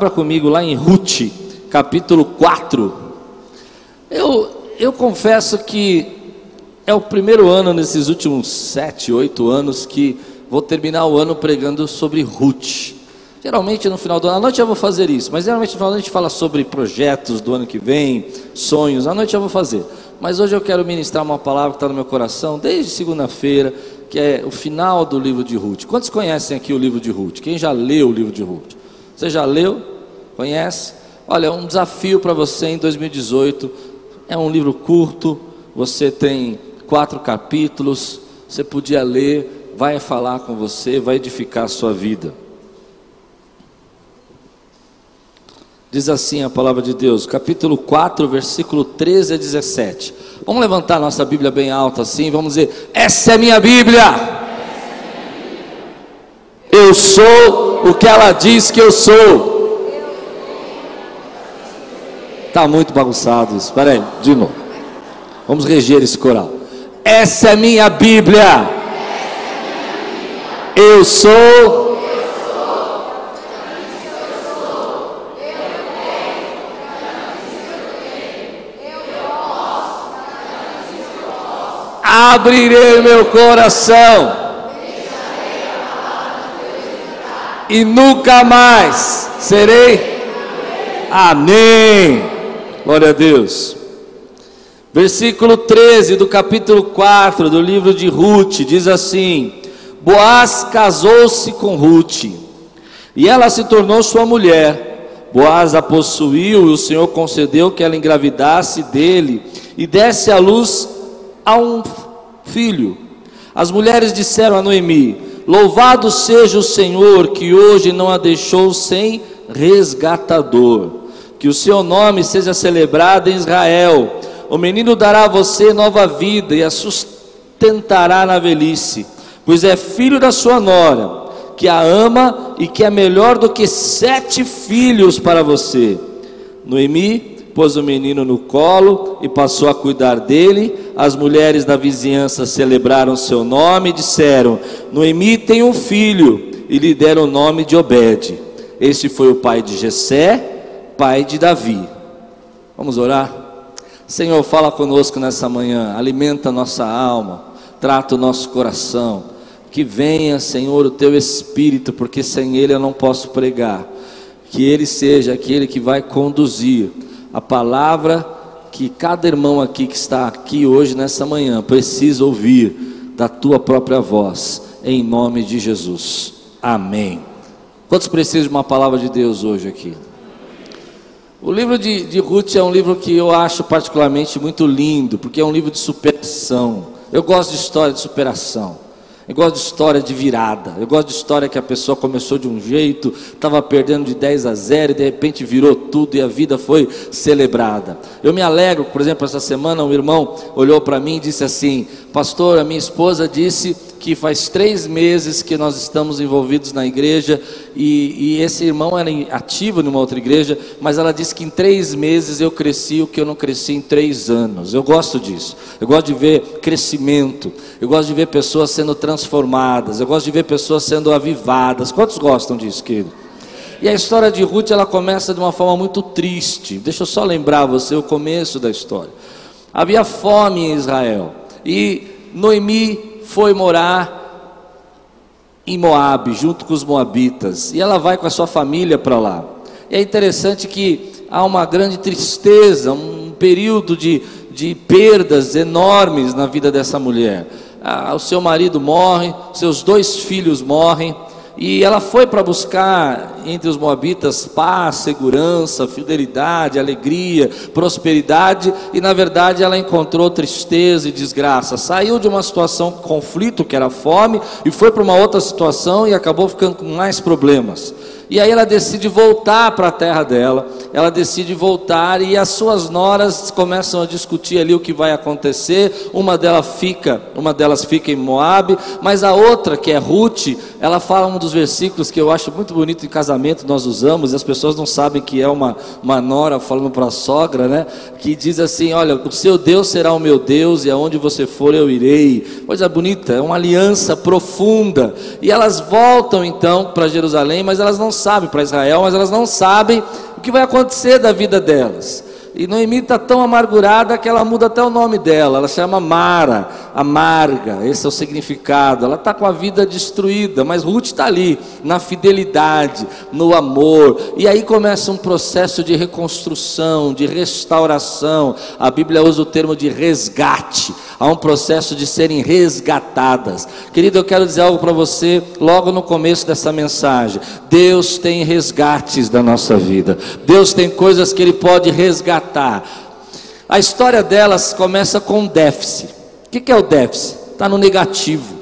Abra comigo lá em Ruth, capítulo 4. Eu, eu confesso que é o primeiro ano nesses últimos sete, oito anos que vou terminar o ano pregando sobre Ruth. Geralmente no final do ano, à noite eu vou fazer isso, mas geralmente no final do ano a gente fala sobre projetos do ano que vem, sonhos, à noite eu vou fazer. Mas hoje eu quero ministrar uma palavra que está no meu coração desde segunda-feira, que é o final do livro de Ruth. Quantos conhecem aqui o livro de Ruth? Quem já leu o livro de Ruth? Você já leu? Conhece? Olha, é um desafio para você em 2018. É um livro curto, você tem quatro capítulos, você podia ler, vai falar com você, vai edificar a sua vida. Diz assim a palavra de Deus, capítulo 4, versículo 13 a 17. Vamos levantar nossa Bíblia bem alta assim, vamos dizer: Essa é minha Bíblia. Eu sou o que ela diz que eu sou. Está muito bagunçado isso. Espera aí, de novo. Vamos reger esse coral. Essa é minha Bíblia. Eu sou. Abrirei meu coração. E nunca mais serei. Amém. Glória a Deus. Versículo 13 do capítulo 4 do livro de Ruth diz assim: Boaz casou-se com Ruth, e ela se tornou sua mulher. Boaz a possuiu, e o Senhor concedeu que ela engravidasse dele e desse à luz a um filho. As mulheres disseram a Noemi: Louvado seja o Senhor que hoje não a deixou sem resgatador que o seu nome seja celebrado em Israel. O menino dará a você nova vida e a sustentará na velhice, pois é filho da sua nora, que a ama e que é melhor do que sete filhos para você. Noemi pôs o menino no colo e passou a cuidar dele. As mulheres da vizinhança celebraram seu nome e disseram: Noemi tem um filho, e lhe deram o nome de Obed. Este foi o pai de Jessé pai de Davi. Vamos orar? Senhor, fala conosco nessa manhã, alimenta nossa alma, trata o nosso coração. Que venha, Senhor, o teu espírito, porque sem ele eu não posso pregar. Que ele seja aquele que vai conduzir a palavra que cada irmão aqui que está aqui hoje nessa manhã precisa ouvir da tua própria voz, em nome de Jesus. Amém. Quantos precisam de uma palavra de Deus hoje aqui? O livro de, de Ruth é um livro que eu acho particularmente muito lindo, porque é um livro de superação. Eu gosto de história de superação. Eu gosto de história de virada. Eu gosto de história que a pessoa começou de um jeito, estava perdendo de 10 a 0 e de repente virou tudo e a vida foi celebrada. Eu me alegro, por exemplo, essa semana um irmão olhou para mim e disse assim: Pastor, a minha esposa disse que faz três meses que nós estamos envolvidos na igreja e, e, esse irmão era ativo numa outra igreja, mas ela disse que em três meses eu cresci o que eu não cresci em três anos. Eu gosto disso. Eu gosto de ver crescimento. Eu gosto de ver pessoas sendo transformadas. Eu gosto de ver pessoas sendo avivadas. Quantos gostam disso, querido? E a história de Ruth ela começa de uma forma muito triste. Deixa eu só lembrar você o começo da história. Havia fome em Israel e Noemi foi morar em Moabe, junto com os moabitas, e ela vai com a sua família para lá. E é interessante que há uma grande tristeza, um período de, de perdas enormes na vida dessa mulher. Ah, o seu marido morre, seus dois filhos morrem, e ela foi para buscar entre os moabitas paz, segurança, fidelidade, alegria, prosperidade, e na verdade ela encontrou tristeza e desgraça. Saiu de uma situação de conflito, que era fome, e foi para uma outra situação e acabou ficando com mais problemas. E aí ela decide voltar para a terra dela, ela decide voltar e as suas noras começam a discutir ali o que vai acontecer. Uma delas fica, uma delas fica em Moab, mas a outra, que é Ruth, ela fala um dos versículos que eu acho muito bonito em casamento, nós usamos, e as pessoas não sabem que é uma, uma nora falando para a sogra, né? Que diz assim: Olha, o seu Deus será o meu Deus, e aonde você for eu irei. Coisa bonita, é uma aliança profunda. E elas voltam então para Jerusalém, mas elas não sabem, para Israel, mas elas não sabem que vai acontecer da vida delas. E Noemi está tão amargurada que ela muda até o nome dela. Ela chama Mara, amarga. Esse é o significado. Ela está com a vida destruída, mas Ruth está ali, na fidelidade, no amor. E aí começa um processo de reconstrução, de restauração. A Bíblia usa o termo de resgate. Há um processo de serem resgatadas. Querido, eu quero dizer algo para você logo no começo dessa mensagem. Deus tem resgates da nossa vida. Deus tem coisas que Ele pode resgatar resgatar. A história delas começa com um déficit. O que é o déficit? Está no negativo.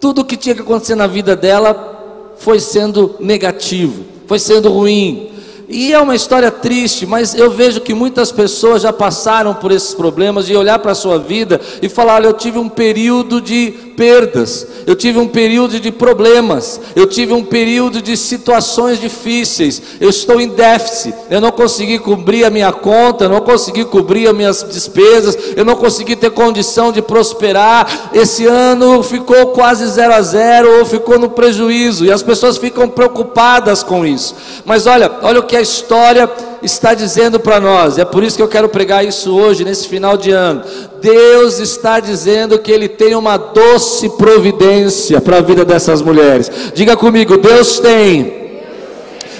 Tudo o que tinha que acontecer na vida dela foi sendo negativo, foi sendo ruim. E é uma história triste, mas eu vejo que muitas pessoas já passaram por esses problemas de olhar para a sua vida e falar: olha, eu tive um período de perdas, eu tive um período de problemas, eu tive um período de situações difíceis, eu estou em déficit, eu não consegui cobrir a minha conta, não consegui cobrir as minhas despesas, eu não consegui ter condição de prosperar. Esse ano ficou quase zero a zero ou ficou no prejuízo, e as pessoas ficam preocupadas com isso. Mas olha, olha o que a história está dizendo para nós, é por isso que eu quero pregar isso hoje, nesse final de ano. Deus está dizendo que Ele tem uma doce providência para a vida dessas mulheres. Diga comigo: Deus tem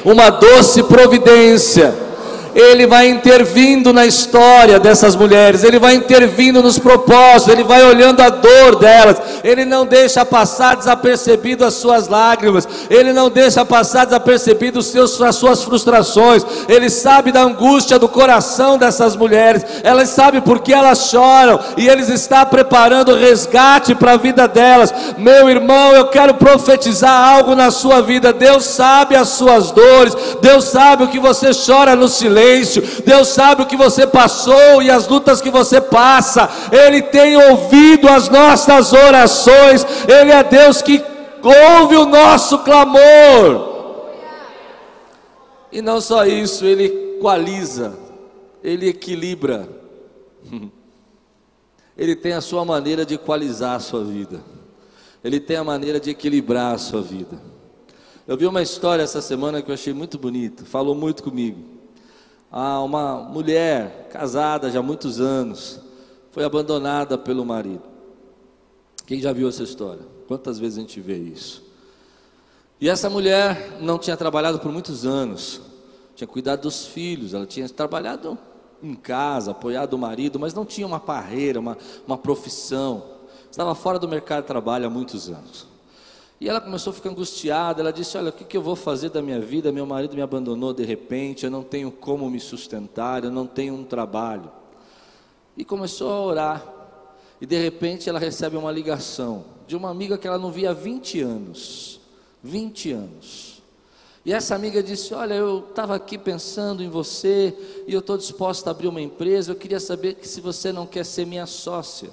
uma doce providência ele vai intervindo na história dessas mulheres, Ele vai intervindo nos propósitos, Ele vai olhando a dor delas, Ele não deixa passar desapercebido as suas lágrimas, Ele não deixa passar desapercebido os seus, as suas frustrações, Ele sabe da angústia do coração dessas mulheres, elas sabem por que elas choram, e Ele está preparando resgate para a vida delas. Meu irmão, eu quero profetizar algo na sua vida, Deus sabe as suas dores, Deus sabe o que você chora no silêncio silêncio. Deus sabe o que você passou e as lutas que você passa. Ele tem ouvido as nossas orações. Ele é Deus que ouve o nosso clamor. E não só isso, ele equaliza, ele equilibra. Ele tem a sua maneira de equalizar a sua vida. Ele tem a maneira de equilibrar a sua vida. Eu vi uma história essa semana que eu achei muito bonita, falou muito comigo a uma mulher casada já há muitos anos, foi abandonada pelo marido. Quem já viu essa história? Quantas vezes a gente vê isso? E essa mulher não tinha trabalhado por muitos anos, tinha cuidado dos filhos, ela tinha trabalhado em casa, apoiado o marido, mas não tinha uma carreira, uma, uma profissão, estava fora do mercado de trabalho há muitos anos. E ela começou a ficar angustiada. Ela disse: Olha, o que, que eu vou fazer da minha vida? Meu marido me abandonou de repente, eu não tenho como me sustentar, eu não tenho um trabalho. E começou a orar. E de repente ela recebe uma ligação de uma amiga que ela não via há 20 anos. 20 anos. E essa amiga disse: Olha, eu estava aqui pensando em você e eu estou disposta a abrir uma empresa. Eu queria saber se você não quer ser minha sócia.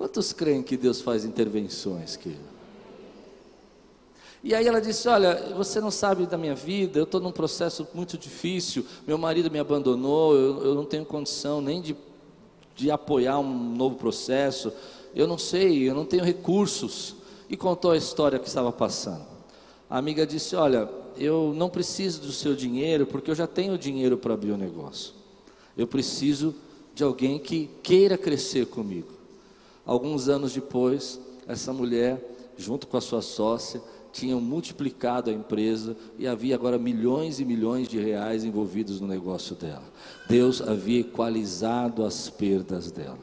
Quantos creem que Deus faz intervenções, querido? E aí ela disse: Olha, você não sabe da minha vida, eu estou num processo muito difícil, meu marido me abandonou, eu, eu não tenho condição nem de, de apoiar um novo processo, eu não sei, eu não tenho recursos. E contou a história que estava passando. A amiga disse: Olha, eu não preciso do seu dinheiro, porque eu já tenho dinheiro para abrir o um negócio. Eu preciso de alguém que queira crescer comigo. Alguns anos depois, essa mulher, junto com a sua sócia, tinham multiplicado a empresa e havia agora milhões e milhões de reais envolvidos no negócio dela. Deus havia equalizado as perdas dela.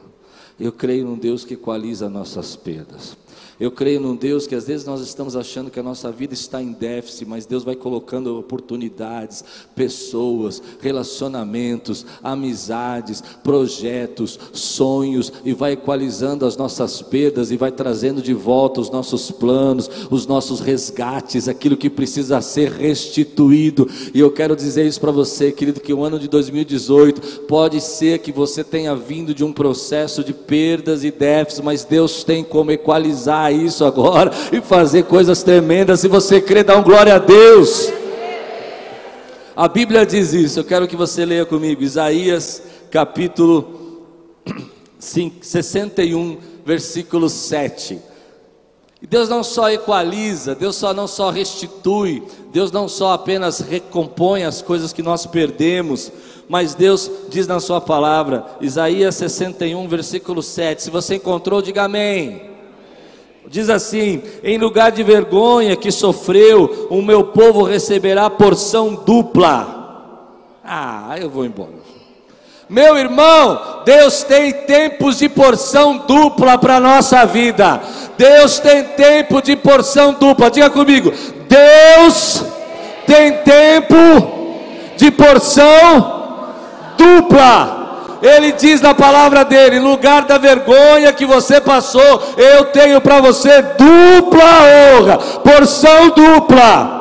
Eu creio num Deus que equaliza nossas perdas. Eu creio num Deus que às vezes nós estamos achando que a nossa vida está em déficit, mas Deus vai colocando oportunidades, pessoas, relacionamentos, amizades, projetos, sonhos e vai equalizando as nossas perdas e vai trazendo de volta os nossos planos, os nossos resgates, aquilo que precisa ser restituído. E eu quero dizer isso para você, querido, que o ano de 2018 pode ser que você tenha vindo de um processo de perdas e déficits, mas Deus tem como equalizar isso agora e fazer coisas tremendas. Se você crê, dá um glória a Deus. A Bíblia diz isso, eu quero que você leia comigo, Isaías capítulo 61, versículo 7. E Deus não só equaliza, Deus só não só restitui, Deus não só apenas recompõe as coisas que nós perdemos, mas Deus diz na sua palavra, Isaías 61, versículo 7. Se você encontrou, diga amém. Diz assim: em lugar de vergonha que sofreu, o meu povo receberá porção dupla. Ah, eu vou embora. Meu irmão, Deus tem tempos de porção dupla para a nossa vida. Deus tem tempo de porção dupla. Diga comigo: Deus tem tempo de porção dupla. Ele diz na palavra dele: lugar da vergonha que você passou, eu tenho para você dupla honra, porção dupla.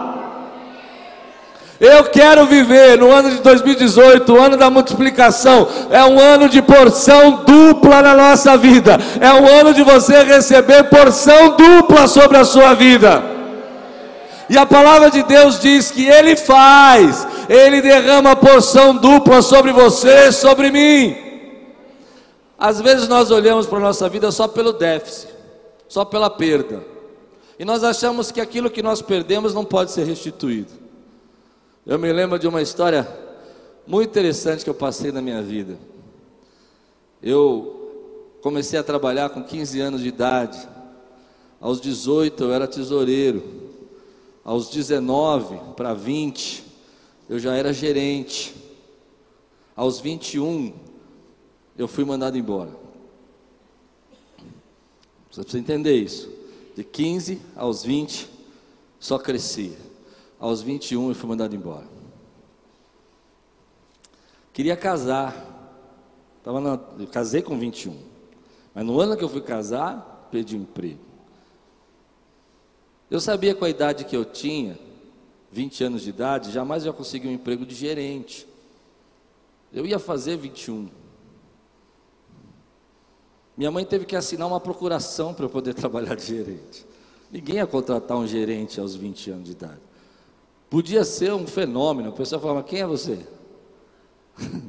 Eu quero viver no ano de 2018, o ano da multiplicação, é um ano de porção dupla na nossa vida, é um ano de você receber porção dupla sobre a sua vida. E a palavra de Deus diz que Ele faz, Ele derrama porção dupla sobre você, sobre mim. Às vezes nós olhamos para a nossa vida só pelo déficit, só pela perda, e nós achamos que aquilo que nós perdemos não pode ser restituído. Eu me lembro de uma história muito interessante que eu passei na minha vida. Eu comecei a trabalhar com 15 anos de idade. Aos 18 eu era tesoureiro. Aos 19 para 20 eu já era gerente. Aos 21 eu fui mandado embora. Você precisa entender isso. De 15 aos 20 só crescia. Aos 21 eu fui mandado embora. Queria casar. Tava na, eu casei com 21. Mas no ano que eu fui casar, perdi o emprego. Eu sabia com a idade que eu tinha, 20 anos de idade, jamais eu ia conseguir um emprego de gerente. Eu ia fazer 21. Minha mãe teve que assinar uma procuração para eu poder trabalhar de gerente. Ninguém ia contratar um gerente aos 20 anos de idade. Podia ser um fenômeno. O pessoal falava: quem é você?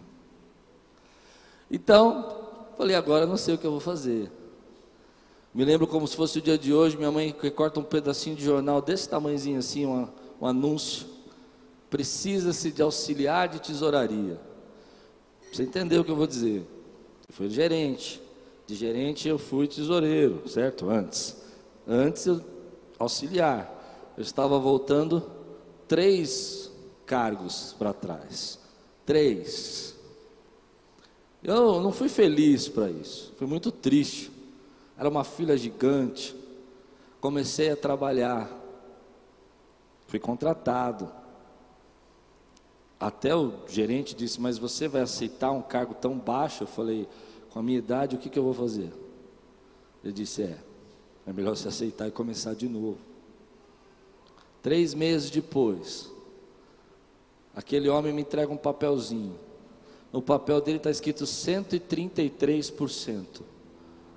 então, falei: agora não sei o que eu vou fazer. Me lembro como se fosse o dia de hoje. Minha mãe corta um pedacinho de jornal desse tamanhozinho assim, um, um anúncio. Precisa-se de auxiliar de tesouraria. Você entendeu o que eu vou dizer? Eu fui gerente. De gerente eu fui tesoureiro, certo? Antes. Antes eu auxiliar. Eu estava voltando três cargos para trás. Três. Eu não fui feliz para isso, fui muito triste. Era uma filha gigante. Comecei a trabalhar. Fui contratado. Até o gerente disse: Mas você vai aceitar um cargo tão baixo? Eu falei: Com a minha idade, o que, que eu vou fazer? Ele disse: É, é melhor você aceitar e começar de novo. Três meses depois, aquele homem me entrega um papelzinho. No papel dele está escrito 133%.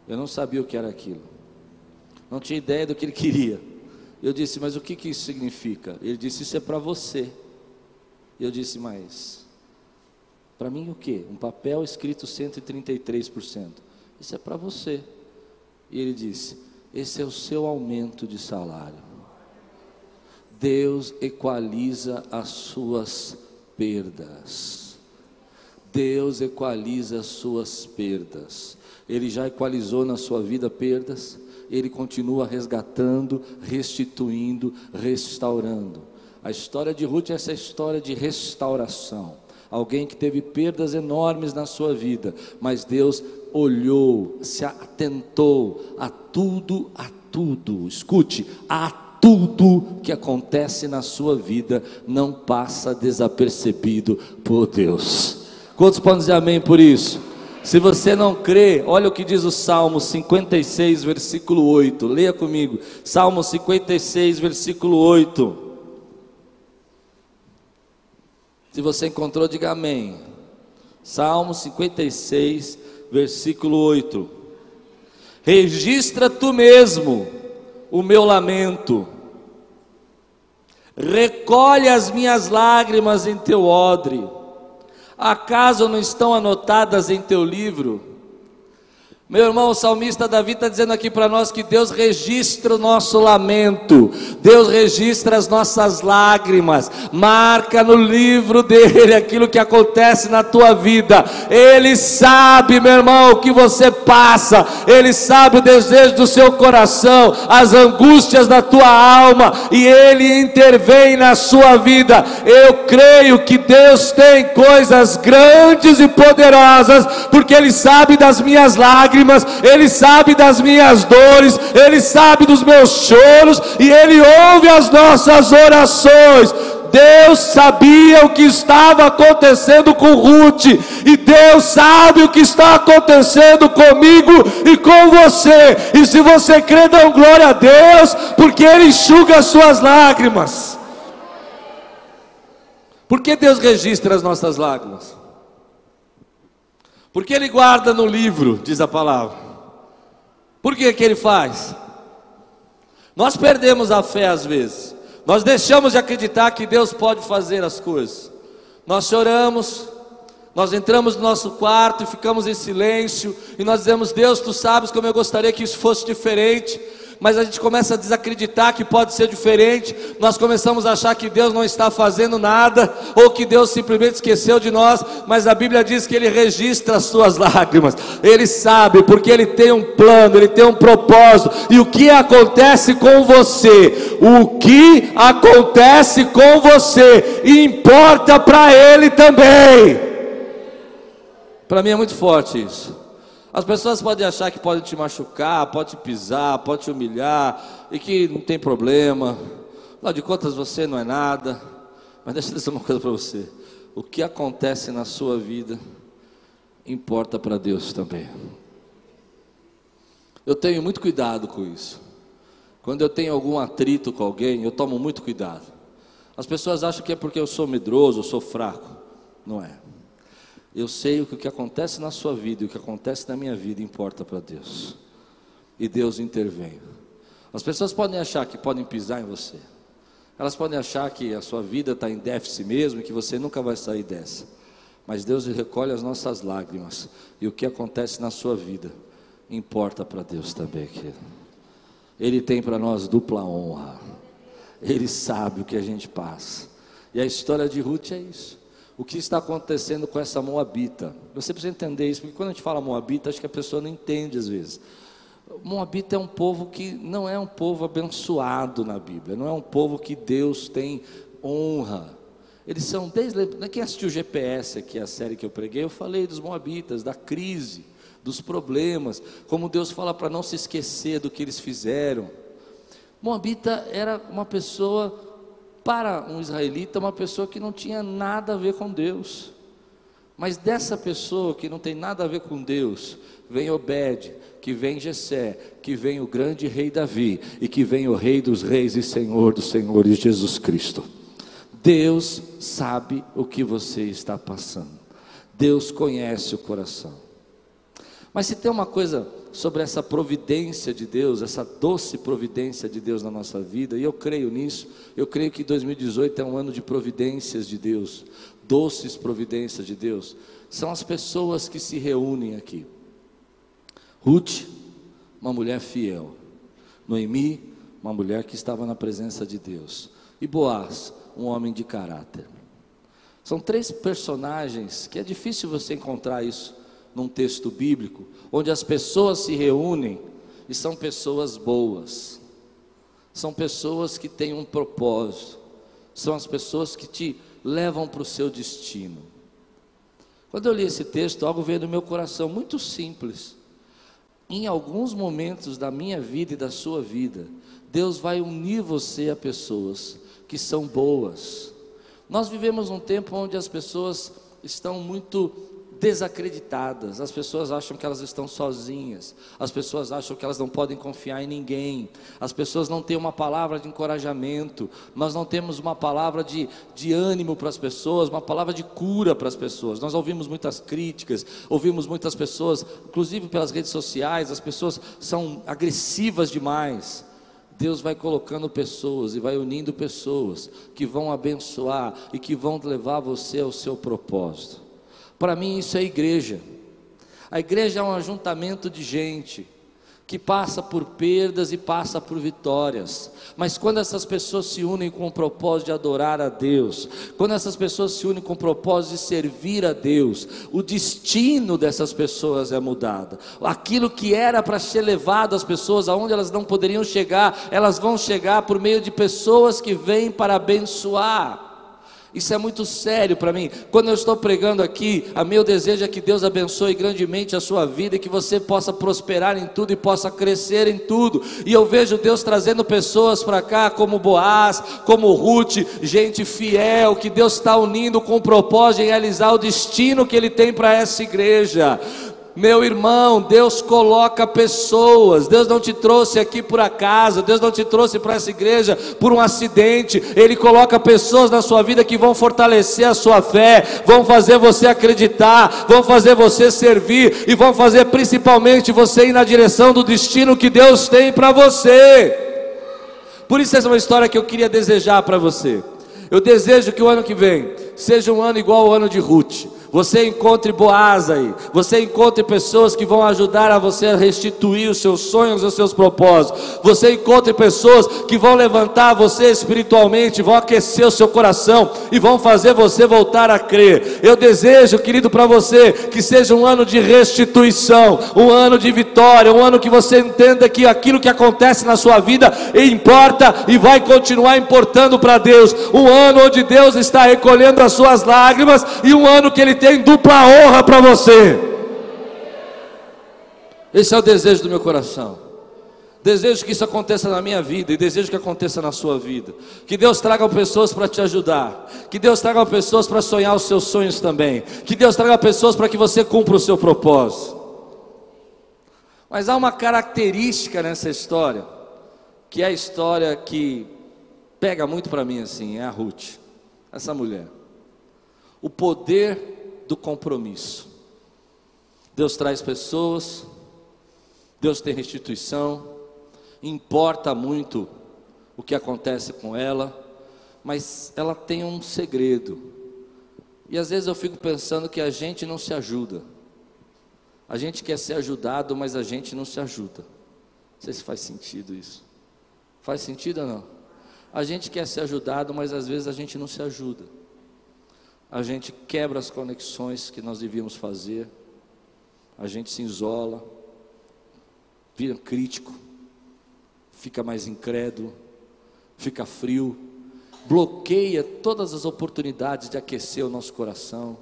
Eu não sabia o que era aquilo. Não tinha ideia do que ele queria. Eu disse, mas o que, que isso significa? Ele disse, isso é para você. Eu disse, mas para mim o que? Um papel escrito 133%. Isso é para você. E ele disse, esse é o seu aumento de salário. Deus equaliza as suas perdas. Deus equaliza as suas perdas. Ele já equalizou na sua vida perdas, ele continua resgatando, restituindo, restaurando. A história de Ruth é essa história de restauração. Alguém que teve perdas enormes na sua vida, mas Deus olhou, se atentou a tudo, a tudo, escute, a tudo que acontece na sua vida não passa desapercebido por Deus. Quantos podem dizer amém por isso? Se você não crê, olha o que diz o Salmo 56, versículo 8. Leia comigo. Salmo 56, versículo 8. Se você encontrou, diga amém. Salmo 56, versículo 8. Registra tu mesmo o meu lamento, recolhe as minhas lágrimas em teu odre Acaso não estão anotadas em teu livro? Meu irmão, o salmista Davi está dizendo aqui para nós que Deus registra o nosso lamento, Deus registra as nossas lágrimas, marca no livro dele aquilo que acontece na tua vida. Ele sabe, meu irmão, o que você passa, ele sabe o desejo do seu coração, as angústias da tua alma, e ele intervém na sua vida. Eu creio que Deus tem coisas grandes e poderosas, porque ele sabe das minhas lágrimas lágrimas, Ele sabe das minhas dores, Ele sabe dos meus choros e Ele ouve as nossas orações. Deus sabia o que estava acontecendo com Ruth, e Deus sabe o que está acontecendo comigo e com você. E se você crê, dá glória a Deus, porque Ele enxuga as suas lágrimas. Por que Deus registra as nossas lágrimas? Porque ele guarda no livro, diz a palavra. Por que, que ele faz? Nós perdemos a fé às vezes. Nós deixamos de acreditar que Deus pode fazer as coisas. Nós choramos, nós entramos no nosso quarto e ficamos em silêncio, e nós dizemos: Deus, tu sabes como eu gostaria que isso fosse diferente mas a gente começa a desacreditar que pode ser diferente, nós começamos a achar que Deus não está fazendo nada, ou que Deus simplesmente esqueceu de nós, mas a Bíblia diz que Ele registra as suas lágrimas, Ele sabe, porque Ele tem um plano, Ele tem um propósito, e o que acontece com você, o que acontece com você, importa para Ele também. Para mim é muito forte isso. As pessoas podem achar que podem te machucar, pode te pisar, pode te humilhar e que não tem problema. Afinal de contas, você não é nada. Mas deixa eu dizer uma coisa para você: o que acontece na sua vida importa para Deus também. Eu tenho muito cuidado com isso. Quando eu tenho algum atrito com alguém, eu tomo muito cuidado. As pessoas acham que é porque eu sou medroso, eu sou fraco. Não é. Eu sei que o que acontece na sua vida e o que acontece na minha vida importa para Deus. E Deus intervém. As pessoas podem achar que podem pisar em você. Elas podem achar que a sua vida está em déficit mesmo e que você nunca vai sair dessa. Mas Deus recolhe as nossas lágrimas. E o que acontece na sua vida importa para Deus também, querido. Ele tem para nós dupla honra. Ele sabe o que a gente passa. E a história de Ruth é isso o que está acontecendo com essa Moabita. Você precisa entender isso, porque quando a gente fala Moabita, acho que a pessoa não entende às vezes. Moabita é um povo que não é um povo abençoado na Bíblia, não é um povo que Deus tem honra. Eles são desde. Né, quem assistiu o GPS aqui, a série que eu preguei, eu falei dos Moabitas, da crise, dos problemas, como Deus fala para não se esquecer do que eles fizeram. Moabita era uma pessoa para um israelita, uma pessoa que não tinha nada a ver com Deus. Mas dessa pessoa que não tem nada a ver com Deus, vem Obed, que vem Jessé, que vem o grande rei Davi e que vem o rei dos reis e senhor dos senhores Jesus Cristo. Deus sabe o que você está passando. Deus conhece o coração. Mas se tem uma coisa sobre essa providência de Deus, essa doce providência de Deus na nossa vida, e eu creio nisso. Eu creio que 2018 é um ano de providências de Deus, doces providências de Deus. São as pessoas que se reúnem aqui. Ruth, uma mulher fiel. Noemi, uma mulher que estava na presença de Deus. E Boaz, um homem de caráter. São três personagens que é difícil você encontrar isso num texto bíblico, onde as pessoas se reúnem e são pessoas boas, são pessoas que têm um propósito, são as pessoas que te levam para o seu destino. Quando eu li esse texto, algo veio no meu coração, muito simples. Em alguns momentos da minha vida e da sua vida, Deus vai unir você a pessoas que são boas. Nós vivemos um tempo onde as pessoas estão muito desacreditadas, as pessoas acham que elas estão sozinhas, as pessoas acham que elas não podem confiar em ninguém, as pessoas não têm uma palavra de encorajamento, nós não temos uma palavra de, de ânimo para as pessoas, uma palavra de cura para as pessoas. Nós ouvimos muitas críticas, ouvimos muitas pessoas, inclusive pelas redes sociais, as pessoas são agressivas demais. Deus vai colocando pessoas e vai unindo pessoas que vão abençoar e que vão levar você ao seu propósito. Para mim, isso é igreja. A igreja é um ajuntamento de gente que passa por perdas e passa por vitórias. Mas quando essas pessoas se unem com o propósito de adorar a Deus, quando essas pessoas se unem com o propósito de servir a Deus, o destino dessas pessoas é mudado. Aquilo que era para ser levado às pessoas aonde elas não poderiam chegar, elas vão chegar por meio de pessoas que vêm para abençoar. Isso é muito sério para mim. Quando eu estou pregando aqui, a meu desejo é que Deus abençoe grandemente a sua vida e que você possa prosperar em tudo e possa crescer em tudo. E eu vejo Deus trazendo pessoas para cá, como Boaz, como Ruth, gente fiel, que Deus está unindo com o propósito de realizar o destino que Ele tem para essa igreja. Meu irmão, Deus coloca pessoas. Deus não te trouxe aqui por acaso. Deus não te trouxe para essa igreja por um acidente. Ele coloca pessoas na sua vida que vão fortalecer a sua fé, vão fazer você acreditar, vão fazer você servir e vão fazer principalmente você ir na direção do destino que Deus tem para você. Por isso essa é uma história que eu queria desejar para você. Eu desejo que o ano que vem seja um ano igual ao ano de Ruth você encontre Boaz aí, você encontre pessoas que vão ajudar a você a restituir os seus sonhos, os seus propósitos, você encontre pessoas que vão levantar você espiritualmente, vão aquecer o seu coração e vão fazer você voltar a crer. Eu desejo, querido, para você que seja um ano de restituição, um ano de vitória, um ano que você entenda que aquilo que acontece na sua vida importa e vai continuar importando para Deus. Um ano onde Deus está recolhendo as suas lágrimas e um ano que Ele tem dupla honra para você. Esse é o desejo do meu coração. Desejo que isso aconteça na minha vida e desejo que aconteça na sua vida. Que Deus traga pessoas para te ajudar. Que Deus traga pessoas para sonhar os seus sonhos também. Que Deus traga pessoas para que você cumpra o seu propósito. Mas há uma característica nessa história, que é a história que pega muito para mim assim, é a Ruth, essa mulher. O poder do compromisso. Deus traz pessoas, Deus tem restituição, importa muito o que acontece com ela, mas ela tem um segredo. E às vezes eu fico pensando que a gente não se ajuda. A gente quer ser ajudado, mas a gente não se ajuda. Não sei se faz sentido isso. Faz sentido ou não? A gente quer ser ajudado, mas às vezes a gente não se ajuda a gente quebra as conexões que nós devíamos fazer, a gente se isola, vira crítico, fica mais incrédulo, fica frio, bloqueia todas as oportunidades de aquecer o nosso coração.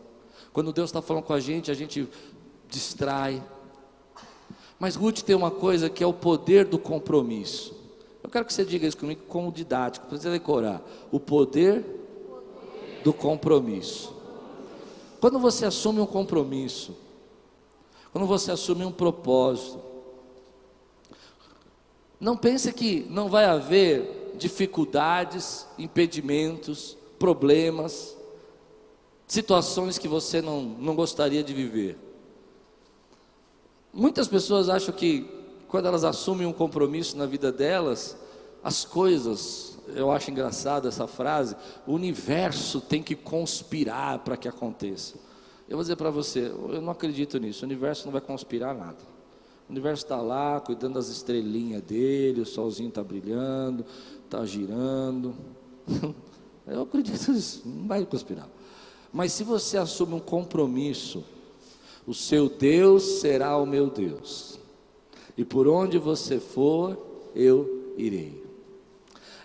Quando Deus está falando com a gente, a gente distrai. Mas Ruth tem uma coisa que é o poder do compromisso. Eu quero que você diga isso comigo como didático, para você decorar. O poder do compromisso. Quando você assume um compromisso, quando você assume um propósito, não pense que não vai haver dificuldades, impedimentos, problemas, situações que você não, não gostaria de viver. Muitas pessoas acham que quando elas assumem um compromisso na vida delas, as coisas eu acho engraçada essa frase, o universo tem que conspirar para que aconteça. Eu vou dizer para você, eu não acredito nisso, o universo não vai conspirar nada. O universo está lá, cuidando das estrelinhas dele, o solzinho está brilhando, está girando. Eu acredito nisso, não vai conspirar. Mas se você assume um compromisso, o seu Deus será o meu Deus, e por onde você for, eu irei.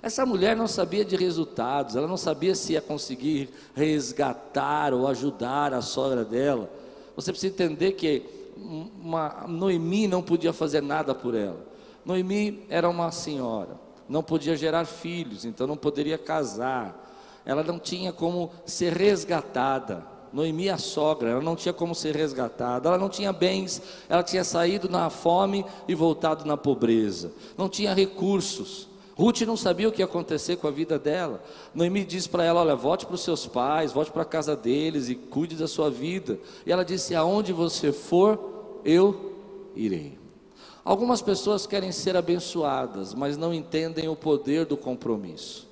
Essa mulher não sabia de resultados, ela não sabia se ia conseguir resgatar ou ajudar a sogra dela. Você precisa entender que uma, Noemi não podia fazer nada por ela. Noemi era uma senhora, não podia gerar filhos, então não poderia casar. Ela não tinha como ser resgatada. Noemi, a sogra, ela não tinha como ser resgatada, ela não tinha bens, ela tinha saído na fome e voltado na pobreza, não tinha recursos. Ruth não sabia o que ia acontecer com a vida dela. Noemi diz para ela: Olha, volte para os seus pais, volte para a casa deles e cuide da sua vida. E ela disse: Aonde você for, eu irei. Algumas pessoas querem ser abençoadas, mas não entendem o poder do compromisso.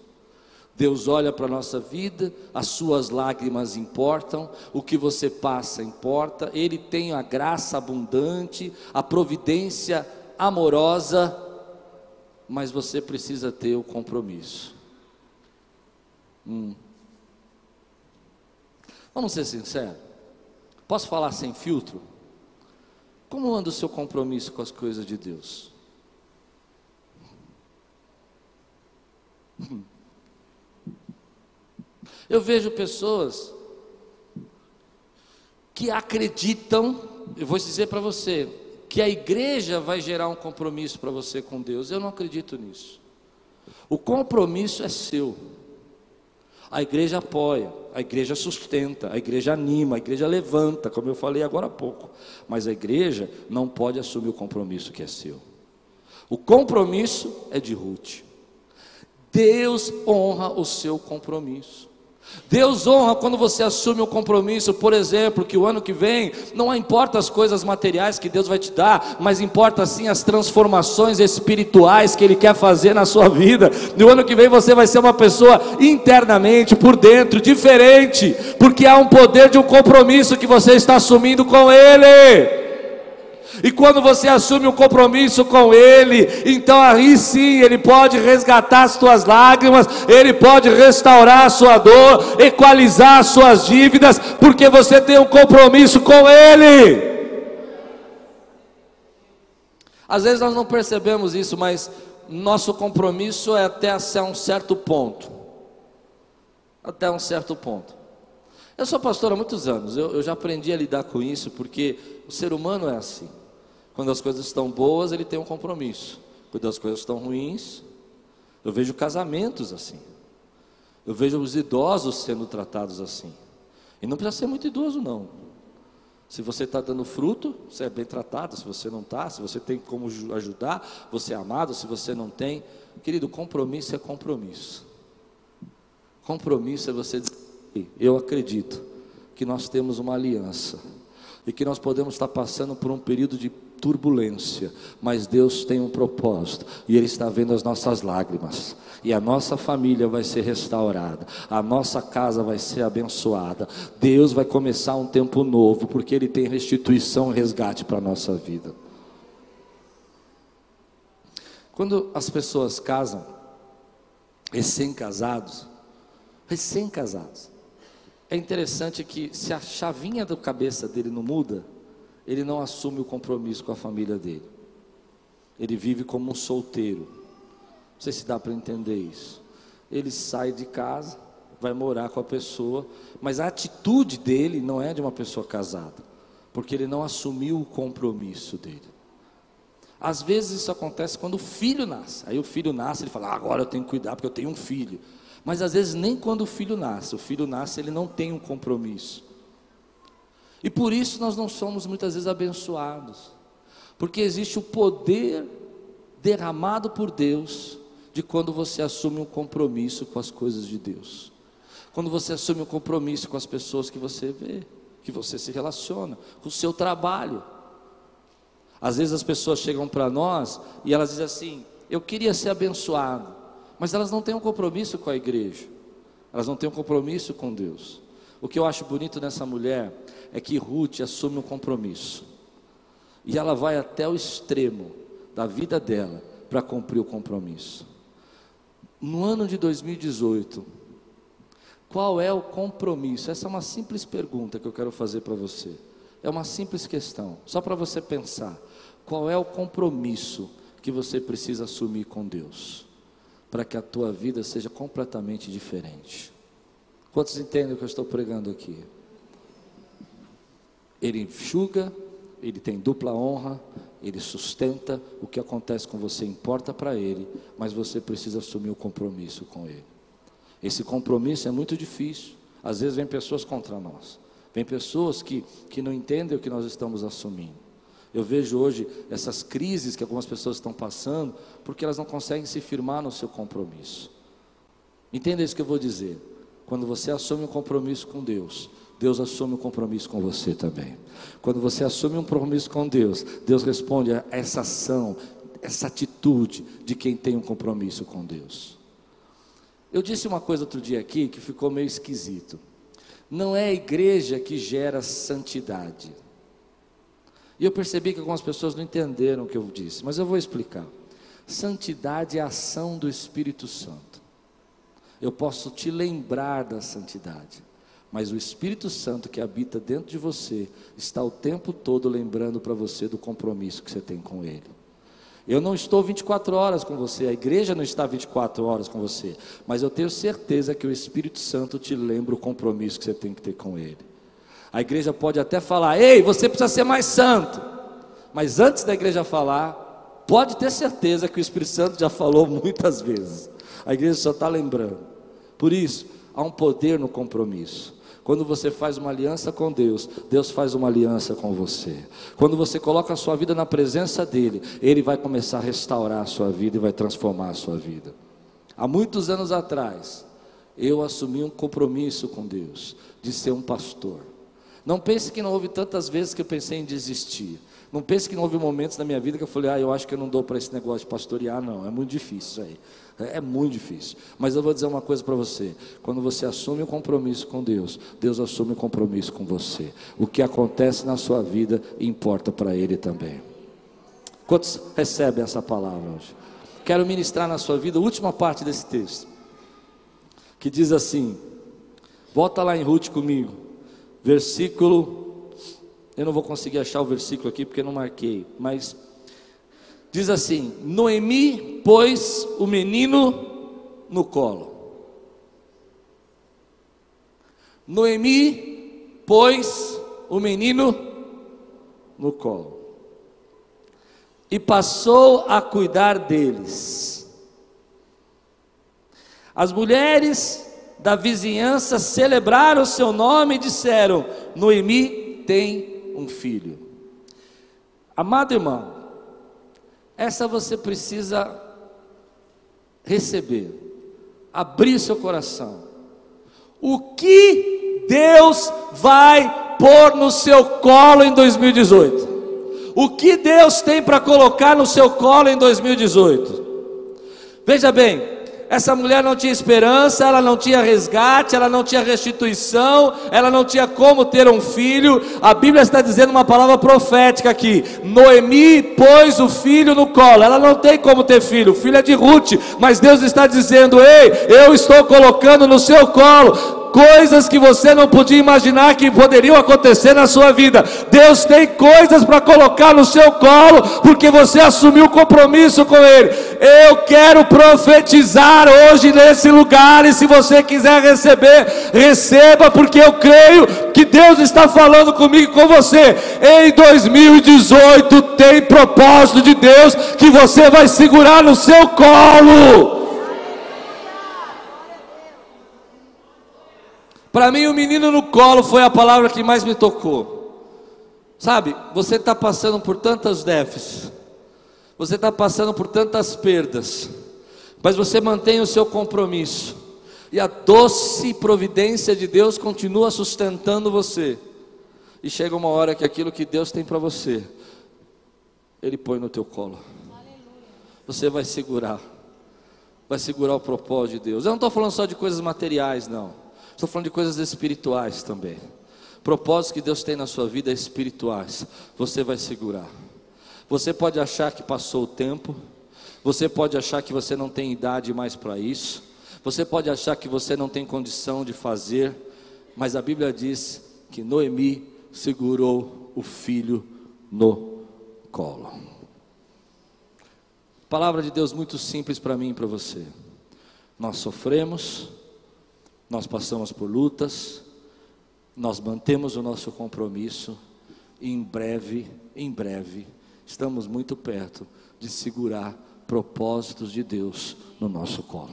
Deus olha para a nossa vida, as suas lágrimas importam, o que você passa importa, Ele tem a graça abundante, a providência amorosa, mas você precisa ter o compromisso. Hum. Vamos ser sinceros? Posso falar sem filtro? Como anda o seu compromisso com as coisas de Deus? Eu vejo pessoas que acreditam, eu vou dizer para você, que a igreja vai gerar um compromisso para você com Deus. Eu não acredito nisso. O compromisso é seu. A igreja apoia, a igreja sustenta, a igreja anima, a igreja levanta, como eu falei agora há pouco. Mas a igreja não pode assumir o compromisso que é seu. O compromisso é de Ruth. Deus honra o seu compromisso. Deus honra quando você assume o um compromisso, por exemplo, que o ano que vem não importa as coisas materiais que Deus vai te dar, mas importa sim as transformações espirituais que Ele quer fazer na sua vida. No ano que vem você vai ser uma pessoa internamente, por dentro, diferente, porque há um poder de um compromisso que você está assumindo com Ele. E quando você assume um compromisso com Ele, então aí sim Ele pode resgatar as tuas lágrimas, Ele pode restaurar a sua dor, equalizar as suas dívidas, porque você tem um compromisso com Ele. Às vezes nós não percebemos isso, mas nosso compromisso é até um certo ponto. Até um certo ponto. Eu sou pastor há muitos anos, eu, eu já aprendi a lidar com isso, porque o ser humano é assim. Quando as coisas estão boas, ele tem um compromisso. Quando as coisas estão ruins, eu vejo casamentos assim. Eu vejo os idosos sendo tratados assim. E não precisa ser muito idoso, não. Se você está dando fruto, você é bem tratado. Se você não está, se você tem como ajudar, você é amado. Se você não tem, querido, compromisso é compromisso. Compromisso é você dizer: Eu acredito que nós temos uma aliança e que nós podemos estar passando por um período de turbulência, mas Deus tem um propósito e Ele está vendo as nossas lágrimas. E a nossa família vai ser restaurada, a nossa casa vai ser abençoada. Deus vai começar um tempo novo, porque Ele tem restituição e resgate para a nossa vida. Quando as pessoas casam, recém-casados, recém-casados, é interessante que se a chavinha da cabeça dele não muda, ele não assume o compromisso com a família dele. Ele vive como um solteiro. Não sei se dá para entender isso. Ele sai de casa, vai morar com a pessoa, mas a atitude dele não é de uma pessoa casada, porque ele não assumiu o compromisso dele. Às vezes isso acontece quando o filho nasce. Aí o filho nasce, ele fala: ah, agora eu tenho que cuidar porque eu tenho um filho. Mas às vezes nem quando o filho nasce, o filho nasce, ele não tem um compromisso. E por isso nós não somos muitas vezes abençoados, porque existe o poder derramado por Deus de quando você assume um compromisso com as coisas de Deus. Quando você assume um compromisso com as pessoas que você vê, que você se relaciona, com o seu trabalho. Às vezes as pessoas chegam para nós e elas dizem assim: Eu queria ser abençoado, mas elas não têm um compromisso com a igreja, elas não têm um compromisso com Deus. O que eu acho bonito nessa mulher é que Ruth assume um compromisso. E ela vai até o extremo da vida dela para cumprir o compromisso. No ano de 2018, qual é o compromisso? Essa é uma simples pergunta que eu quero fazer para você. É uma simples questão, só para você pensar. Qual é o compromisso que você precisa assumir com Deus? para que a tua vida seja completamente diferente. Quantos entendem o que eu estou pregando aqui? Ele enxuga, ele tem dupla honra, ele sustenta, o que acontece com você importa para ele, mas você precisa assumir o um compromisso com ele. Esse compromisso é muito difícil. Às vezes vem pessoas contra nós, vem pessoas que, que não entendem o que nós estamos assumindo. Eu vejo hoje essas crises que algumas pessoas estão passando, porque elas não conseguem se firmar no seu compromisso. Entenda isso que eu vou dizer. Quando você assume um compromisso com Deus, Deus assume um compromisso com você também. Quando você assume um compromisso com Deus, Deus responde a essa ação, essa atitude de quem tem um compromisso com Deus. Eu disse uma coisa outro dia aqui que ficou meio esquisito. Não é a igreja que gera santidade. E eu percebi que algumas pessoas não entenderam o que eu disse, mas eu vou explicar. Santidade é a ação do Espírito Santo. Eu posso te lembrar da santidade mas o Espírito Santo que habita dentro de você está o tempo todo lembrando para você do compromisso que você tem com Ele. Eu não estou 24 horas com você, a igreja não está 24 horas com você, mas eu tenho certeza que o Espírito Santo te lembra o compromisso que você tem que ter com Ele. A igreja pode até falar: ei, você precisa ser mais santo, mas antes da igreja falar, pode ter certeza que o Espírito Santo já falou muitas vezes. A igreja só está lembrando. Por isso, há um poder no compromisso. Quando você faz uma aliança com Deus, Deus faz uma aliança com você. Quando você coloca a sua vida na presença dEle, Ele vai começar a restaurar a sua vida e vai transformar a sua vida. Há muitos anos atrás, eu assumi um compromisso com Deus de ser um pastor. Não pense que não houve tantas vezes que eu pensei em desistir. Não pense que não houve momentos na minha vida que eu falei, ah, eu acho que eu não dou para esse negócio de pastorear, não. É muito difícil isso aí. É, é muito difícil. Mas eu vou dizer uma coisa para você: quando você assume um compromisso com Deus, Deus assume um compromisso com você. O que acontece na sua vida importa para Ele também. Quantos recebem essa palavra hoje? Quero ministrar na sua vida a última parte desse texto, que diz assim: volta lá em Ruth comigo, versículo. Eu não vou conseguir achar o versículo aqui porque não marquei, mas Diz assim: Noemi pôs o menino no colo. Noemi pôs o menino no colo e passou a cuidar deles. As mulheres da vizinhança celebraram o seu nome e disseram: Noemi tem um filho. Amado irmão, essa você precisa receber, abrir seu coração. O que Deus vai pôr no seu colo em 2018? O que Deus tem para colocar no seu colo em 2018? Veja bem, essa mulher não tinha esperança, ela não tinha resgate, ela não tinha restituição, ela não tinha como ter um filho. A Bíblia está dizendo uma palavra profética aqui: Noemi pôs o filho no colo. Ela não tem como ter filho, o filho é de Ruth, mas Deus está dizendo: Ei, eu estou colocando no seu colo coisas que você não podia imaginar que poderiam acontecer na sua vida. Deus tem coisas para colocar no seu colo, porque você assumiu compromisso com Ele. Eu quero profetizar hoje nesse lugar, e se você quiser receber, receba, porque eu creio que Deus está falando comigo e com você. Em 2018 tem propósito de Deus que você vai segurar no seu colo. Para mim, o menino no colo foi a palavra que mais me tocou. Sabe, você está passando por tantas déficits, você está passando por tantas perdas, mas você mantém o seu compromisso, e a doce providência de Deus continua sustentando você. E chega uma hora que aquilo que Deus tem para você, Ele põe no teu colo. Você vai segurar, vai segurar o propósito de Deus. Eu não estou falando só de coisas materiais, não. Estou falando de coisas espirituais também. Propósitos que Deus tem na sua vida espirituais. Você vai segurar. Você pode achar que passou o tempo. Você pode achar que você não tem idade mais para isso. Você pode achar que você não tem condição de fazer. Mas a Bíblia diz que Noemi segurou o filho no colo. Palavra de Deus muito simples para mim e para você. Nós sofremos, nós passamos por lutas, nós mantemos o nosso compromisso e em breve, em breve, estamos muito perto de segurar propósitos de Deus no nosso colo.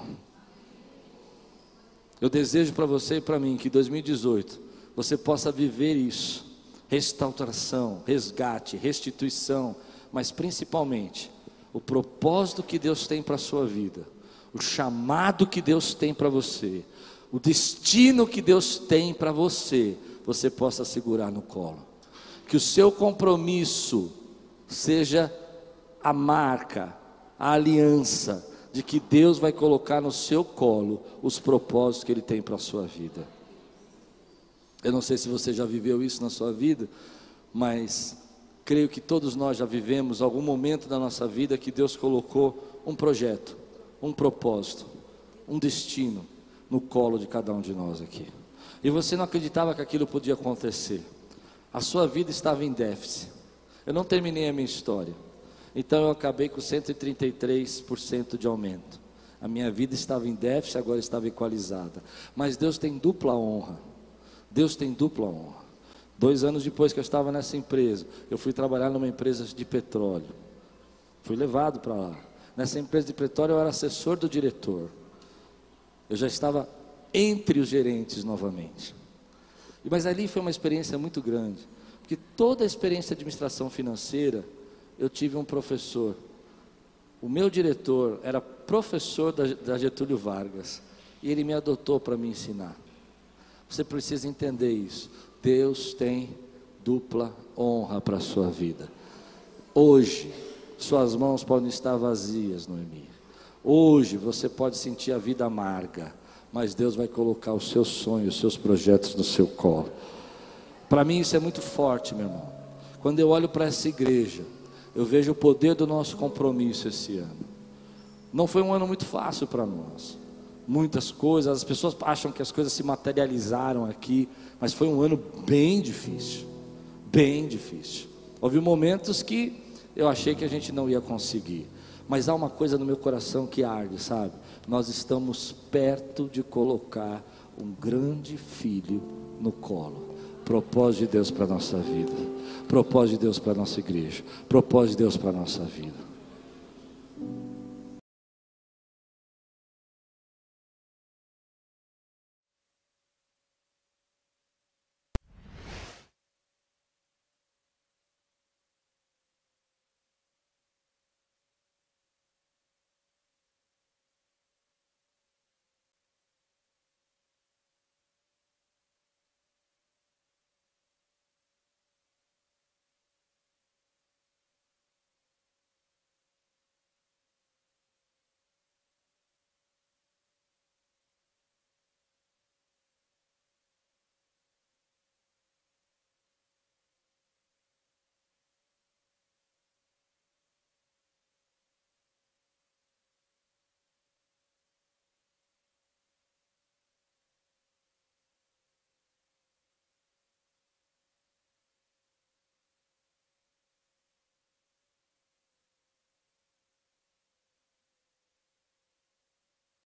Eu desejo para você e para mim que 2018 você possa viver isso: restauração, resgate, restituição, mas principalmente o propósito que Deus tem para a sua vida, o chamado que Deus tem para você, o destino que Deus tem para você, você possa segurar no colo. Que o seu compromisso seja a marca, a aliança de que Deus vai colocar no seu colo os propósitos que Ele tem para a sua vida. Eu não sei se você já viveu isso na sua vida, mas creio que todos nós já vivemos algum momento da nossa vida que Deus colocou um projeto, um propósito, um destino no colo de cada um de nós aqui. E você não acreditava que aquilo podia acontecer. A sua vida estava em déficit. Eu não terminei a minha história. Então eu acabei com 133% de aumento. A minha vida estava em déficit, agora estava equalizada. Mas Deus tem dupla honra. Deus tem dupla honra. Dois anos depois que eu estava nessa empresa, eu fui trabalhar numa empresa de petróleo. Fui levado para lá. Nessa empresa de petróleo eu era assessor do diretor. Eu já estava entre os gerentes novamente. Mas ali foi uma experiência muito grande, porque toda a experiência de administração financeira, eu tive um professor. O meu diretor era professor da, da Getúlio Vargas, e ele me adotou para me ensinar. Você precisa entender isso. Deus tem dupla honra para a sua vida. Hoje, suas mãos podem estar vazias, Noemi. Hoje você pode sentir a vida amarga, mas Deus vai colocar os seus sonhos, os seus projetos no seu colo. Para mim isso é muito forte, meu irmão. Quando eu olho para essa igreja, eu vejo o poder do nosso compromisso esse ano. Não foi um ano muito fácil para nós muitas coisas, as pessoas acham que as coisas se materializaram aqui, mas foi um ano bem difícil, bem difícil. Houve momentos que eu achei que a gente não ia conseguir, mas há uma coisa no meu coração que arde, sabe? Nós estamos perto de colocar um grande filho no colo. Propósito de Deus para a nossa vida, propósito de Deus para a nossa igreja, propósito de Deus para a nossa vida.